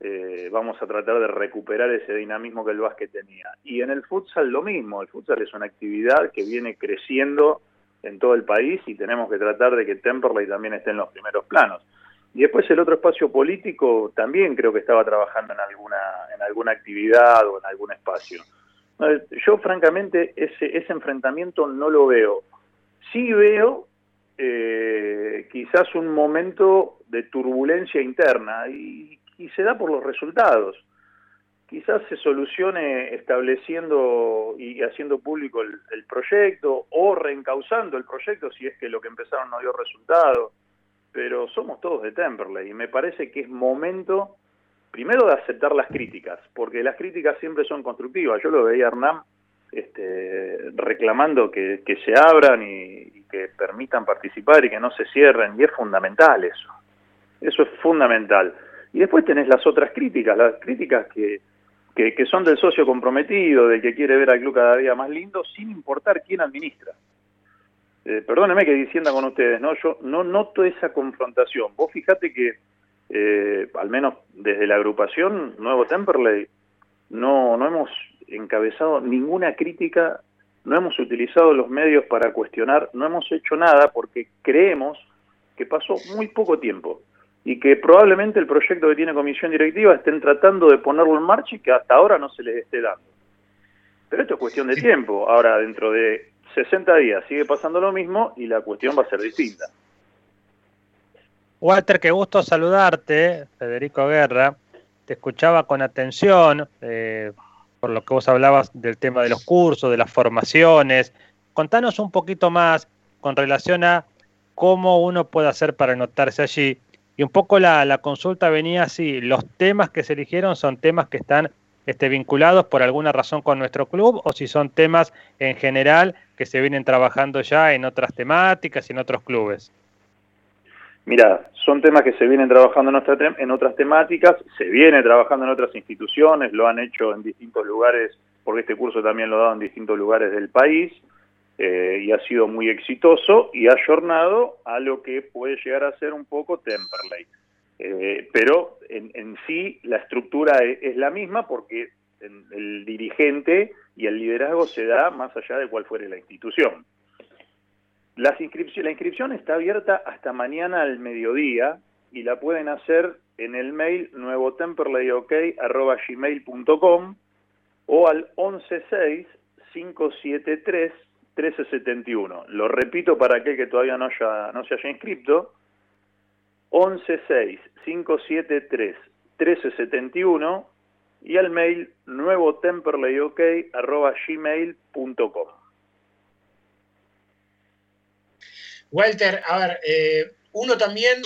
eh, vamos a tratar de recuperar ese dinamismo que el básquet tenía. Y en el futsal lo mismo, el futsal es una actividad que viene creciendo en todo el país y tenemos que tratar de que Temperley también esté en los primeros planos. Y después el otro espacio político también creo que estaba trabajando en alguna, en alguna actividad o en algún espacio. Yo francamente ese, ese enfrentamiento no lo veo. Sí veo eh, quizás un momento de turbulencia interna y, y se da por los resultados quizás se solucione estableciendo y haciendo público el, el, proyecto o reencauzando el proyecto si es que lo que empezaron no dio resultado. Pero somos todos de Temperley y me parece que es momento primero de aceptar las críticas, porque las críticas siempre son constructivas. Yo lo veía a Hernán este, reclamando que, se abran y, y que permitan participar y que no se cierren, y es fundamental eso. Eso es fundamental. Y después tenés las otras críticas, las críticas que, que, que, son del socio comprometido, del que quiere ver al club cada día más lindo, sin importar quién administra. Eh, perdóneme que dicienda con ustedes, ¿no? Yo no noto esa confrontación. Vos fijate que, eh, al menos desde la agrupación Nuevo Temperley, no, no hemos encabezado ninguna crítica, no hemos utilizado los medios para cuestionar, no hemos hecho nada porque creemos que pasó muy poco tiempo y que probablemente el proyecto que tiene comisión directiva estén tratando de ponerlo en marcha y que hasta ahora no se les esté dando. Pero esto es cuestión de tiempo. Ahora, dentro de 60 días sigue pasando lo mismo y la cuestión va a ser distinta. Walter, qué gusto saludarte, Federico Guerra. Te escuchaba con atención eh, por lo que vos hablabas del tema de los cursos, de las formaciones. Contanos un poquito más con relación a cómo uno puede hacer para anotarse allí y un poco la, la, consulta venía así, los temas que se eligieron son temas que están este, vinculados por alguna razón con nuestro club o si son temas en general que se vienen trabajando ya en otras temáticas y en otros clubes. Mira, son temas que se vienen trabajando en, otra, en otras temáticas, se viene trabajando en otras instituciones, lo han hecho en distintos lugares, porque este curso también lo ha dado en distintos lugares del país, eh, y ha sido muy exitoso y ha ayornado a lo que puede llegar a ser un poco Temperley. Eh, pero en, en, sí la estructura es, es la misma porque el dirigente y el liderazgo se da más allá de cuál fuere la institución. Las la inscripción está abierta hasta mañana al mediodía y la pueden hacer en el mail nuevotemperleyok.gmail.com o al 116 573 1371. Lo repito para aquel que todavía no, haya, no se haya inscrito. 116-573-1371 y al mail nuevotemperleyok.gmail.com. Walter, a ver, eh, uno también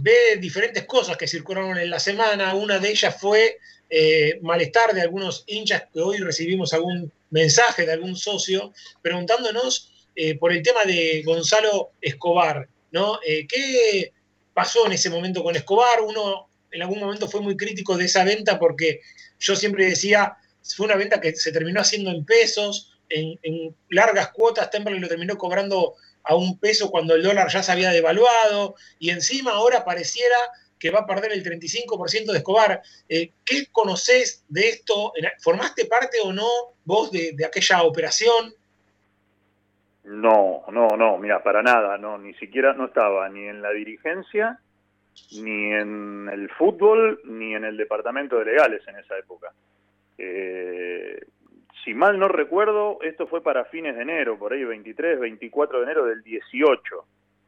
ve diferentes cosas que circularon en la semana. Una de ellas fue eh, malestar de algunos hinchas que hoy recibimos algún mensaje de algún socio preguntándonos eh, por el tema de Gonzalo Escobar, ¿no? ¿Qué pasó en ese momento con Escobar? Uno en algún momento fue muy crítico de esa venta porque yo siempre decía, fue una venta que se terminó haciendo en pesos, en, en largas cuotas, Temple lo terminó cobrando a un peso cuando el dólar ya se había devaluado y encima ahora pareciera que va a perder el 35% de Escobar. Eh, ¿Qué conocés de esto? ¿Formaste parte o no vos de, de, aquella operación? No, no, no, mira, para nada, no, ni siquiera no estaba ni en la dirigencia, ni en el fútbol, ni en el departamento de legales en esa época. Eh, si mal no recuerdo, esto fue para fines de enero, por ahí 23, 24 de enero del 18,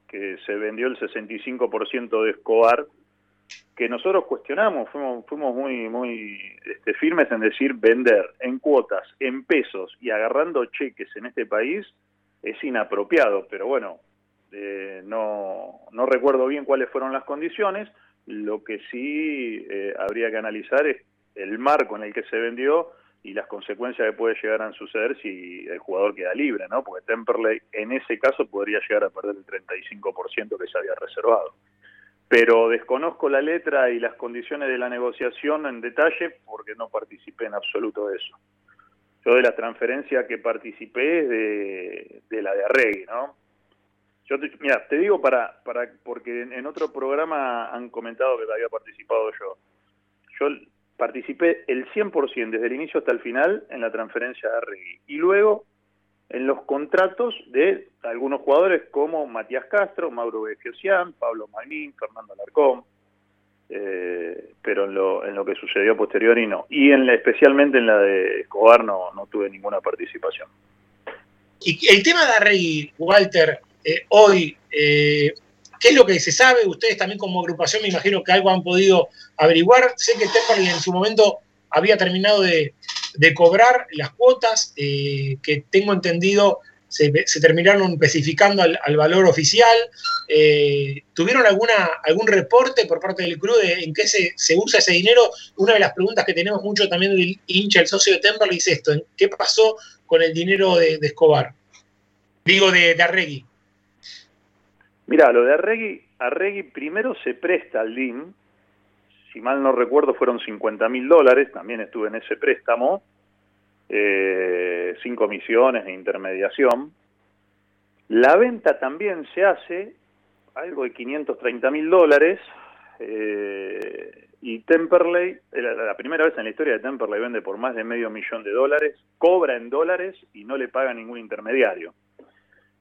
que se vendió el 65% de Escobar que nosotros cuestionamos, fuimos, fuimos muy, muy este, firmes en decir vender en cuotas, en pesos y agarrando cheques en este país es inapropiado, pero bueno, eh, no, no recuerdo bien cuáles fueron las condiciones, Lo que sí eh, habría que analizar es el marco en el que se vendió y las consecuencias que puede llegar a suceder si el jugador queda libre, ¿no? Porque Temperley en ese caso podría llegar a perder el 35% que se había reservado. Pero desconozco la letra y las condiciones de la negociación en detalle porque no participé en absoluto de eso. Yo de la transferencia que participé es de, la de Arregui, ¿no? Yo te, mira, te digo para, para porque en, en otro programa han comentado que había participado yo. Yo participé el 100% desde el inicio hasta el final en la transferencia de Arregui. Y luego en los contratos de algunos jugadores como Matías Castro, Mauro Begiosian, Pablo Magnín, Fernando Alarcón, eh, pero en lo, en lo que sucedió posterior y no. Y en la, especialmente en la de Escobar no, no tuve ninguna participación. Y el tema de Arregui, Walter, eh, hoy, eh, ¿qué es lo que se sabe? Ustedes también como agrupación me imagino que algo han podido averiguar. Sé que Temperley en su momento había terminado de, cobrar las cuotas, eh, que tengo entendido se, terminaron especificando al, al valor oficial. Eh, ¿Tuvieron alguna, algún reporte por parte del club de en qué se, se, usa ese dinero? Una de las preguntas que tenemos mucho también del hincha, el socio de Temperley, es esto, ¿qué pasó con el dinero de, de Escobar? Digo, de, de Arregui. Mira, lo de Arregui, Arregui primero se presta al DIN, si mal no recuerdo fueron 50 mil dólares, también estuve en ese préstamo, eh, sin comisiones de intermediación. La venta también se hace, algo de 530 mil dólares, eh, y Temperley, la, la, primera vez en la historia de Temperley vende por más de medio millón de dólares, cobra en dólares y no le paga ningún intermediario.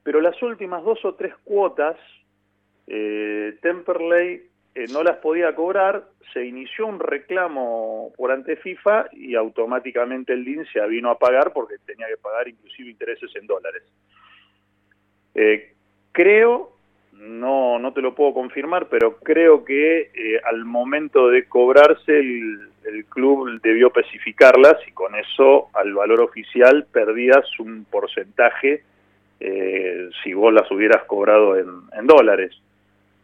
Pero las últimas dos o tres cuotas, eh, Temperley eh, no las podía cobrar, se inició un reclamo por ante FIFA y automáticamente el DIN se vino a pagar porque tenía que pagar inclusive intereses en dólares. Eh, creo, no, no te lo puedo confirmar, pero creo que eh, al momento de cobrarse el, el, club debió especificarlas y con eso al valor oficial perdías un porcentaje eh, si vos las hubieras cobrado en, en dólares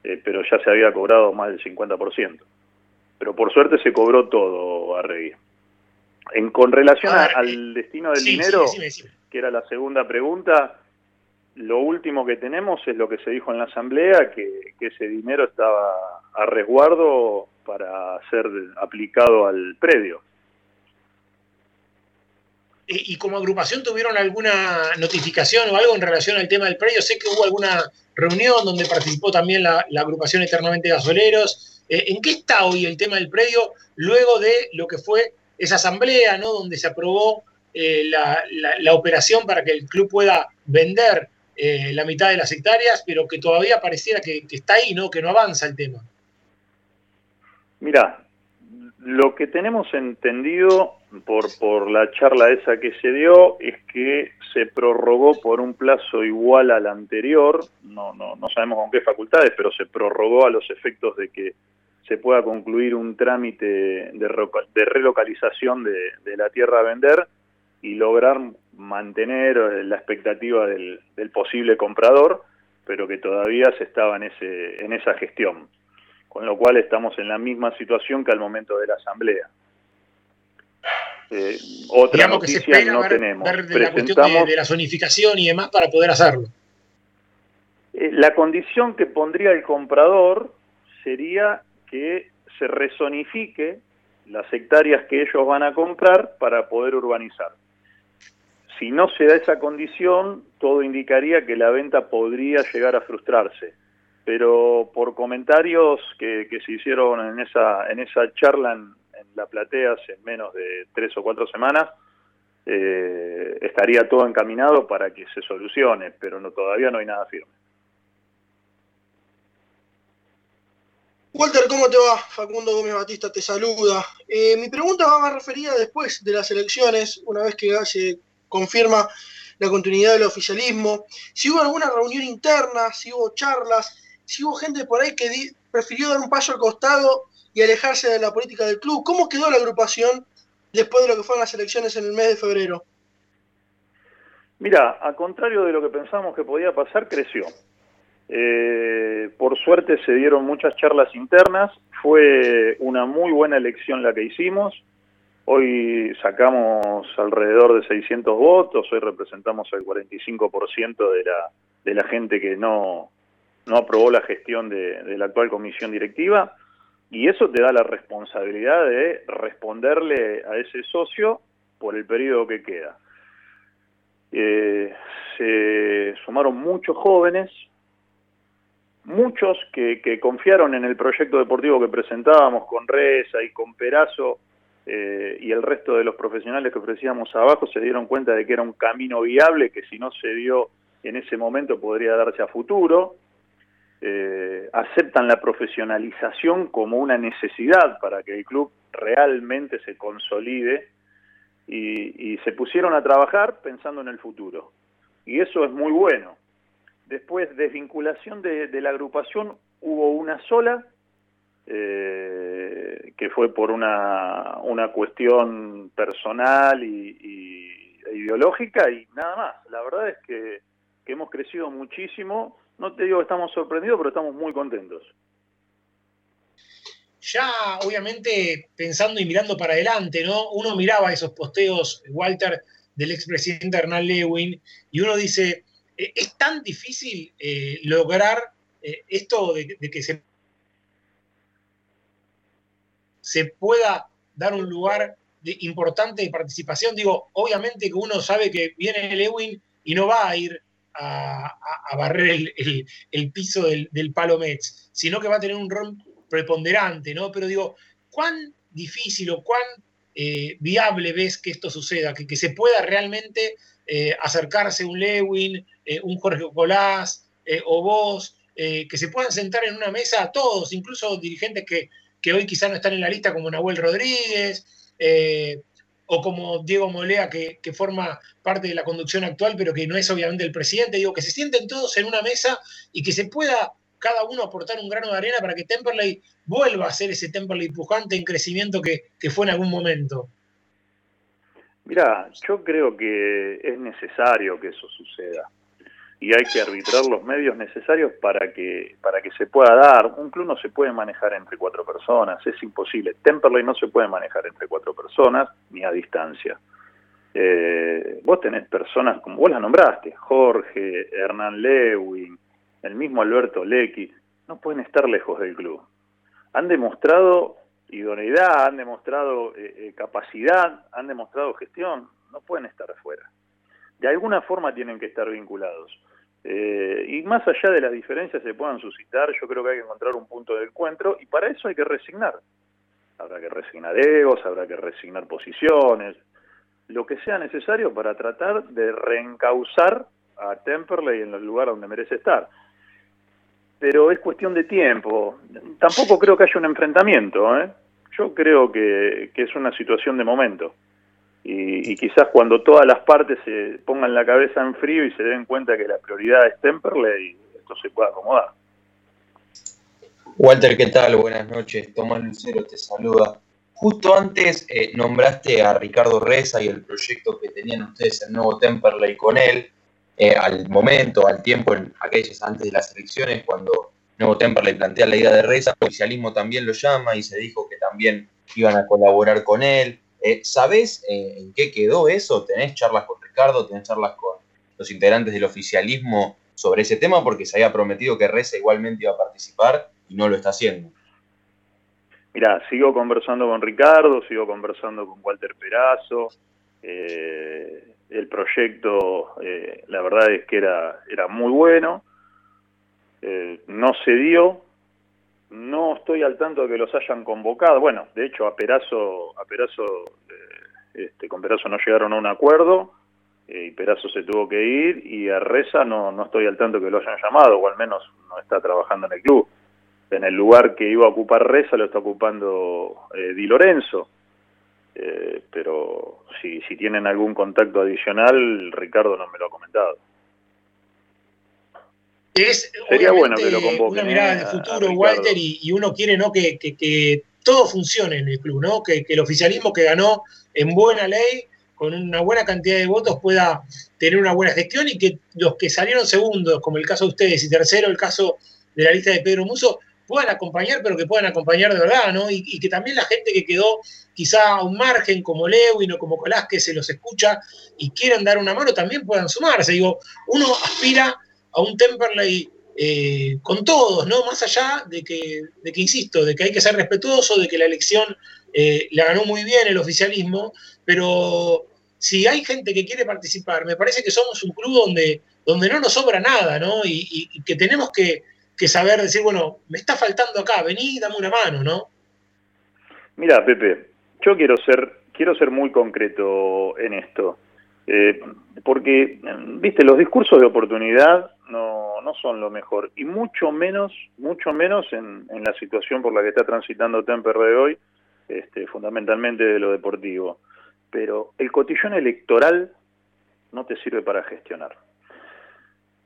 eh, pero ya se había cobrado más del 50%. Pero por suerte se cobró todo, Arregui. En, con relación a, al destino del sí, dinero, sí, sí, que era la segunda pregunta, lo último que tenemos es lo que se dijo en la asamblea, que, que ese dinero estaba a resguardo para ser aplicado al predio. ¿Y, ¿Y como agrupación tuvieron alguna notificación o algo en relación al tema del predio? Sé que hubo alguna reunión donde participó también la, agrupación Eternamente Gasoleros. Eh, ¿En qué está hoy el tema del predio luego de lo que fue esa asamblea, ¿no? donde se aprobó eh, la, la, operación para que el club pueda vender eh, la mitad de las hectáreas, pero que todavía pareciera que, que, está ahí, ¿no? que no avanza el tema? Mira, lo que tenemos entendido por, por la charla esa que se dio es que se prorrogó por un plazo igual al anterior, no, no, no sabemos con qué facultades, pero se prorrogó a los efectos de que se pueda concluir un trámite de, relocalización de, de, la tierra a vender y lograr mantener la expectativa del, del, posible comprador, pero que todavía se estaba en, ese, en esa gestión. Con lo cual estamos en la misma situación que al momento de la asamblea. Eh, otra Digamos noticia que se espera no ver, tenemos. Ver de la cuestión de, de, la zonificación y demás para poder hacerlo. Eh, la condición que pondría el comprador sería que se rezonifique las hectáreas que ellos van a comprar para poder urbanizar. Si no se da esa condición, todo indicaría que la venta podría llegar a frustrarse. Pero por comentarios que, que se hicieron en esa, en esa charla en, en la platea hace menos de tres o cuatro semanas, eh, estaría todo encaminado para que se solucione, pero no todavía no hay nada firme. Walter, ¿cómo te va? Facundo Gómez Batista te saluda. Eh, mi pregunta va más referida después de las elecciones, una vez que se confirma la continuidad del oficialismo. Si hubo alguna reunión interna, si hubo charlas, si hubo gente por ahí que prefirió dar un paso al costado y alejarse de la política del club. ¿Cómo quedó la agrupación después de lo que fueron las elecciones en el mes de febrero? Mira, a contrario de lo que pensamos que podía pasar, creció. Eh, por suerte se dieron muchas charlas internas, fue una muy buena elección la que hicimos. Hoy sacamos alrededor de 600 votos, hoy representamos el 45% de la, de la gente que no, no aprobó la gestión de la actual comisión directiva y eso te da la responsabilidad de responderle a ese socio por el periodo que queda. Eh, se sumaron muchos jóvenes, muchos que, confiaron en el proyecto deportivo que presentábamos con Reza y con Perazo eh, y el resto de los profesionales que ofrecíamos abajo se dieron cuenta de que era un camino viable que si no se dio en ese momento podría darse a futuro. Eh, aceptan la profesionalización como una necesidad para que el club realmente se consolide y, se pusieron a trabajar pensando en el futuro. Y eso es muy bueno. Después, desvinculación de, de la agrupación, hubo una sola, eh, que fue por una, una cuestión personal y, y, e ideológica y nada más. La verdad es que, que hemos crecido muchísimo no te digo que estamos sorprendidos, pero estamos muy contentos. Ya, obviamente, pensando y mirando para adelante, ¿no? Uno miraba esos posteos, Walter, del expresidente Hernán Lewin, y uno dice, eh, es tan difícil eh, lograr eh, esto de, que se, se pueda dar un lugar importante de participación. Digo, obviamente que uno sabe que viene Lewin y no va a ir a, barrer el, piso del, del, Palo Mets, sino que va a tener un rol preponderante, ¿no? Pero digo, ¿cuán difícil o cuán eh, viable ves que esto suceda? Que, se pueda realmente eh, acercarse un Lewin, eh, un Jorge Colás o vos, que se puedan sentar en una mesa a todos, incluso dirigentes que, que hoy quizá no están en la lista como Nahuel Rodríguez, o como Diego Molea, que, que, forma parte de la conducción actual, pero que no es obviamente el presidente, digo, que se sienten todos en una mesa y que se pueda cada uno aportar un grano de arena para que Temperley vuelva a ser ese Temperley pujante en crecimiento que, que fue en algún momento. Mira, yo creo que es necesario que eso suceda y hay que arbitrar los medios necesarios para que para que se pueda dar. Un club no se puede manejar entre cuatro personas, es imposible. Temperley no se puede manejar entre cuatro personas ni a distancia. Eh, vos tenés personas, como vos las nombraste, Jorge, Hernán Lewin, el mismo Alberto Lecky, no pueden estar lejos del club. Han demostrado idoneidad, han demostrado eh, eh, capacidad, han demostrado gestión, no pueden estar afuera de alguna forma tienen que estar vinculados. Eh, y más allá de las diferencias se puedan suscitar, yo creo que hay que encontrar un punto de encuentro y para eso hay que resignar. Habrá que resignar egos, habrá que resignar posiciones, lo que sea necesario para tratar de reencauzar a Temperley en el lugar donde merece estar. Pero es cuestión de tiempo. Tampoco creo que haya un enfrentamiento. ¿eh? Yo creo que, que es una situación de momento y, y, quizás cuando todas las partes se pongan la cabeza en frío y se den cuenta que la prioridad es Temperley, esto se puede acomodar. Walter, ¿qué tal? Buenas noches. Tomás Lucero te saluda. Justo antes eh, nombraste a Ricardo Reza y el proyecto que tenían ustedes el nuevo Temperley con él, eh, al momento, al tiempo, en aquellas antes de las elecciones, cuando Nuevo Temperley plantea la idea de Reza, el oficialismo también lo llama y se dijo que también iban a colaborar con él. Eh, ¿Sabés eh, en qué quedó eso? ¿Tenés charlas con Ricardo? ¿Tenés charlas con los integrantes del oficialismo sobre ese tema? Porque se había prometido que Reza igualmente iba a participar y no lo está haciendo. Mira, sigo conversando con Ricardo, sigo conversando con Walter Perazo. Eh, el proyecto, eh, la verdad es que era, era muy bueno. No se dio, no estoy al tanto de que los hayan convocado. Bueno, de hecho, a Perazo, a Perazo eh, este, con Perazo no llegaron a un acuerdo eh, y Perazo se tuvo que ir y a Reza no, no estoy al tanto de que lo hayan llamado, o al menos no está trabajando en el club. En el lugar que iba a ocupar Reza lo está ocupando eh, Di Lorenzo. Eh, pero si, si tienen algún contacto adicional, Ricardo no me lo ha comentado. Es Sería bueno que lo convoquen, una mirada de futuro, Walter, y, y, uno quiere ¿no? Que, que, que, todo funcione en el club, ¿no? Que, que, el oficialismo que ganó en buena ley con una buena cantidad de votos pueda tener una buena gestión y que los que salieron segundos, como el caso de ustedes, y tercero, el caso de la lista de Pedro Muso, puedan acompañar, pero que puedan acompañar de verdad, ¿no? Y, que también la gente que quedó quizá a un margen, como Lewin o como Colás, que se los escucha y quieran dar una mano, también puedan sumarse. Digo, uno aspira a un Temperley eh, con todos, ¿no? Más allá de que, de que, insisto, de que hay que ser respetuoso, de que la elección eh, la ganó muy bien el oficialismo, pero si hay gente que quiere participar, me parece que somos un club donde, donde no nos sobra nada, ¿no? Y, que tenemos que, saber decir, bueno, me está faltando acá, vení, dame una mano, ¿no? Mira, Pepe, yo quiero ser, quiero ser muy concreto en esto. Eh, porque, viste, los discursos de oportunidad no, no son lo mejor, y mucho menos, mucho menos en, en la situación por la que está transitando Temper de hoy, este, fundamentalmente de lo deportivo. Pero el cotillón electoral no te sirve para gestionar.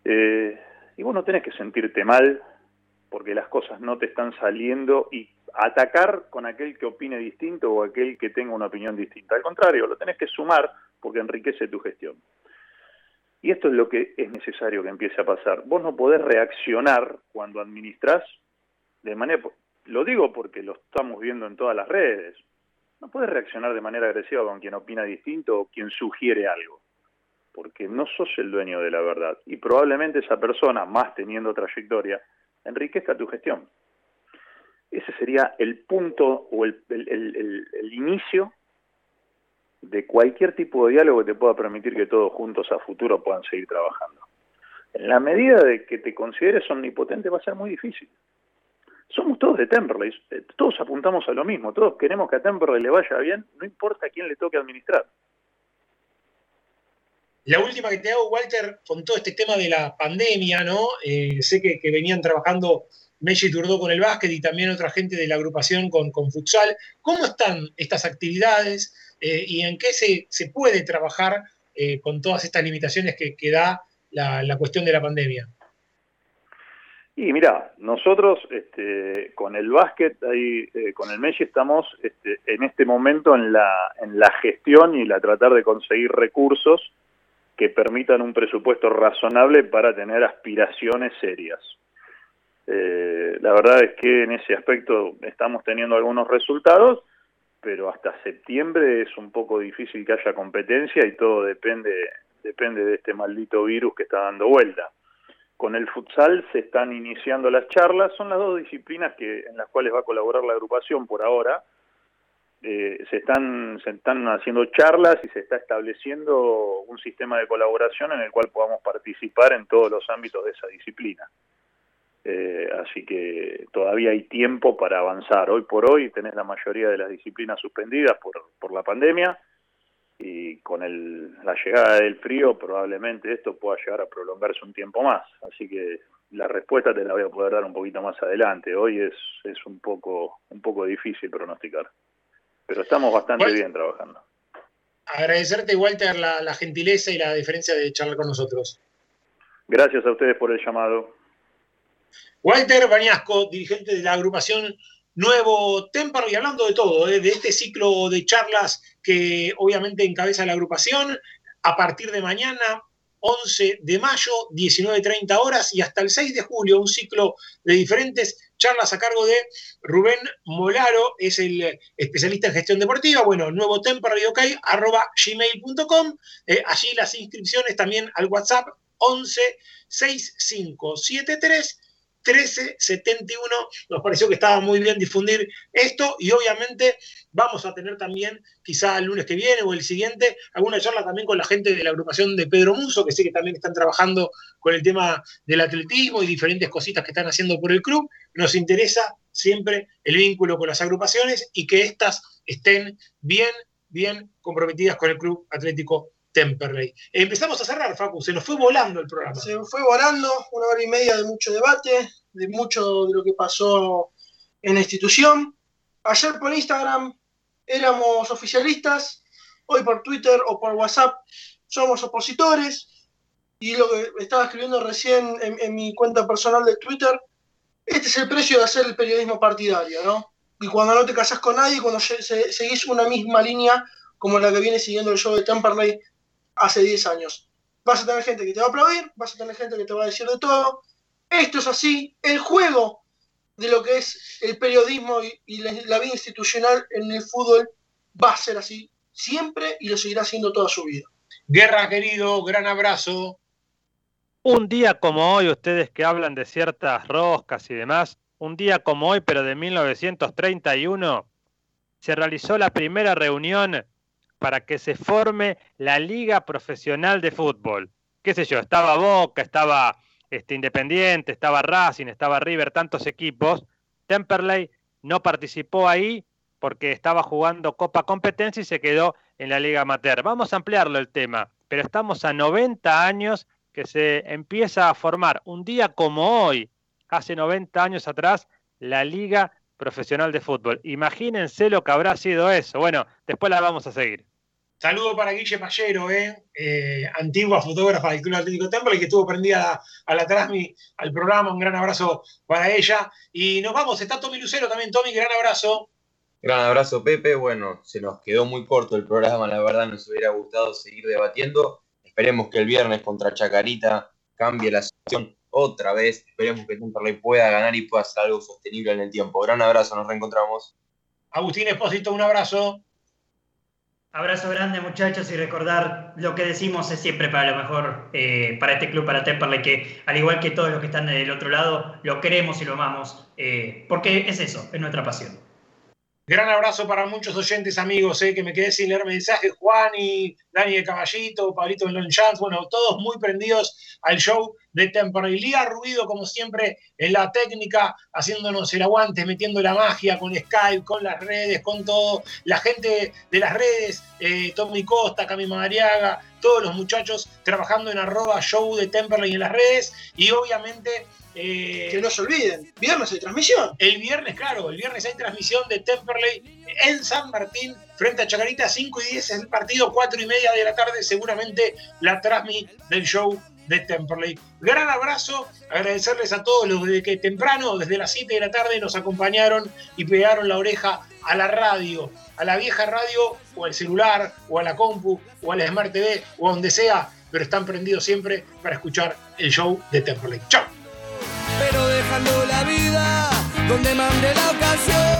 Eh, y vos no tenés que sentirte mal porque las cosas no te están saliendo y atacar con aquel que opine distinto o aquel que tenga una opinión distinta. Al contrario, lo tenés que sumar porque enriquece tu gestión. Y esto es lo que es necesario que empiece a pasar. Vos no podés reaccionar cuando administrás de manera, lo digo porque lo estamos viendo en todas las redes. No puedes reaccionar de manera agresiva con quien opina distinto o quien sugiere algo, porque no sos el dueño de la verdad. Y probablemente esa persona, más teniendo trayectoria, enriquezca tu gestión. Ese sería el punto o el, el inicio de cualquier tipo de diálogo que te pueda permitir que todos juntos a futuro puedan seguir trabajando. En la medida de que te consideres omnipotente va a ser muy difícil somos todos de Temperley, eh, todos apuntamos a lo mismo, todos queremos que a Temperley le vaya bien, no importa quién le toque administrar. La última que te hago, Walter, con todo este tema de la pandemia, ¿no? Eh, sé que, venían trabajando Messi Turdó con el básquet y también otra gente de la agrupación con, con futsal. ¿Cómo están estas actividades eh, y en qué se, puede trabajar con todas estas limitaciones que, da la, la cuestión de la pandemia? Y mira, nosotros este, con el básquet, ahí, eh, con el Messi estamos este, en este momento en la, en la gestión y la tratar de conseguir recursos que permitan un presupuesto razonable para tener aspiraciones serias. Eh, la verdad es que en ese aspecto estamos teniendo algunos resultados, pero hasta septiembre es un poco difícil que haya competencia y todo depende, depende de este maldito virus que está dando vuelta con el futsal se están iniciando las charlas, son las dos disciplinas que, en las cuales va a colaborar la agrupación por ahora. Eh, se, están, se están haciendo charlas y se está estableciendo un sistema de colaboración en el cual podamos participar en todos los ámbitos de esa disciplina. Eh, así que todavía hay tiempo para avanzar. Hoy por hoy tenés la mayoría de las disciplinas suspendidas por, por la pandemia y con el, la llegada del frío probablemente esto pueda llegar a prolongarse un tiempo más. Así que la respuesta te la voy a poder dar un poquito más adelante. Hoy es, es un, poco, un poco difícil pronosticar, pero estamos bastante bien trabajando. Agradecerte, Walter, la, la gentileza y la diferencia de charlar con nosotros. Gracias a ustedes por el llamado. Walter Bañasco, dirigente de la agrupación nuevo Tempar y hablando de todo, ¿eh? de este ciclo de charlas que obviamente encabeza la agrupación a partir de mañana. 11 de mayo, 19.30 horas y hasta el 6 de julio, un ciclo de diferentes charlas a cargo de Rubén Molaro, es el especialista en gestión deportiva, bueno, nuevo ok, arroba gmail.com, eh, allí las inscripciones también al WhatsApp 11 6573 1371. Nos pareció que estaba muy bien difundir esto y obviamente vamos a tener también, quizá el lunes que viene o el siguiente, alguna charla también con la gente de la agrupación de Pedro Muso, que sé que también están trabajando con el tema del atletismo y diferentes cositas que están haciendo por el club. Nos interesa siempre el vínculo con las agrupaciones y que éstas estén bien, bien comprometidas con el Club Atlético Temperley. Empezamos a cerrar, Facu, se nos fue volando el programa. Se fue volando, una hora y media de mucho debate, de mucho de lo que pasó en la institución. Ayer por Instagram éramos oficialistas, hoy por Twitter o por WhatsApp somos opositores. Y lo que estaba escribiendo recién en, mi cuenta personal de Twitter, este es el precio de hacer el periodismo partidario, ¿no? Y cuando no te casas con nadie, cuando seguís una misma línea como la que viene siguiendo el show de Temperley hace 10 años. Vas a tener gente que te va a aplaudir, vas a tener gente que te va a decir de todo. Esto es así, el juego de lo que es el periodismo y, la, la vida institucional en el fútbol va a ser así siempre y lo seguirá haciendo toda su vida. Guerra, querido, gran abrazo. Un día como hoy, ustedes que hablan de ciertas roscas y demás, un día como hoy, pero de 1931, se realizó la primera reunión para que se forme la Liga Profesional de Fútbol. ¿Qué sé yo? Estaba Boca, estaba este, Independiente, estaba Racing, estaba River, tantos equipos. Temperley no participó ahí porque estaba jugando Copa Competencia y se quedó en la Liga Amateur. Vamos a ampliarlo el tema, pero estamos a 90 años que se empieza a formar un día como hoy, hace 90 años atrás, la Liga Profesional de Fútbol. Imagínense lo que habrá sido eso. Bueno, después la vamos a seguir. Saludo para Guille Pallero, ¿eh? Eh, antigua fotógrafa del Club Atlético Temple, que estuvo prendida a, la Trasmi, al programa. Un gran abrazo para ella. Y nos vamos, está Tommy Lucero también. Tommy, gran abrazo. Gran abrazo, Pepe. Bueno, se nos quedó muy corto el programa, la verdad nos hubiera gustado seguir debatiendo. Esperemos que el viernes contra Chacarita cambie la situación otra vez. Esperemos que Temperley pueda ganar y pueda hacer algo sostenible en el tiempo. Gran abrazo, nos reencontramos. Agustín Espósito, un abrazo. Abrazo grande muchachos y recordar lo que decimos es siempre para lo mejor eh, para este club, para Temperley, que al igual que todos los que están del otro lado, lo queremos y lo amamos, eh, porque es eso, es nuestra pasión. Gran abrazo para muchos oyentes, amigos, eh, que me quedé sin leer mensajes. Juan y Dani de Caballito, Pablito de Chance, bueno, todos muy prendidos al show de Temperley. Lía Ruido, como siempre, en la técnica, haciéndonos el aguante, metiendo la magia con Skype, con las redes, con todo. La gente de las redes, eh, Tommy Costa, Cami Madariaga, todos los muchachos trabajando en arroba show de Temperley en las redes. Y obviamente eh, que no se olviden, viernes hay transmisión. El viernes, claro, el viernes hay transmisión de Temperley en San Martín frente a Chacarita, 5 y 10 es el partido, 4 y media de la tarde, seguramente la transmisión del show de Temperley. Gran abrazo, agradecerles a todos los que temprano, desde las 7 de la tarde, nos acompañaron y pegaron la oreja a la radio, a la vieja radio, o al celular, o a la compu, o a la Smart TV, o a donde sea, pero están prendidos siempre para escuchar el show de Temperley. ¡Chao! pero dejando la vida donde mande la ocasión.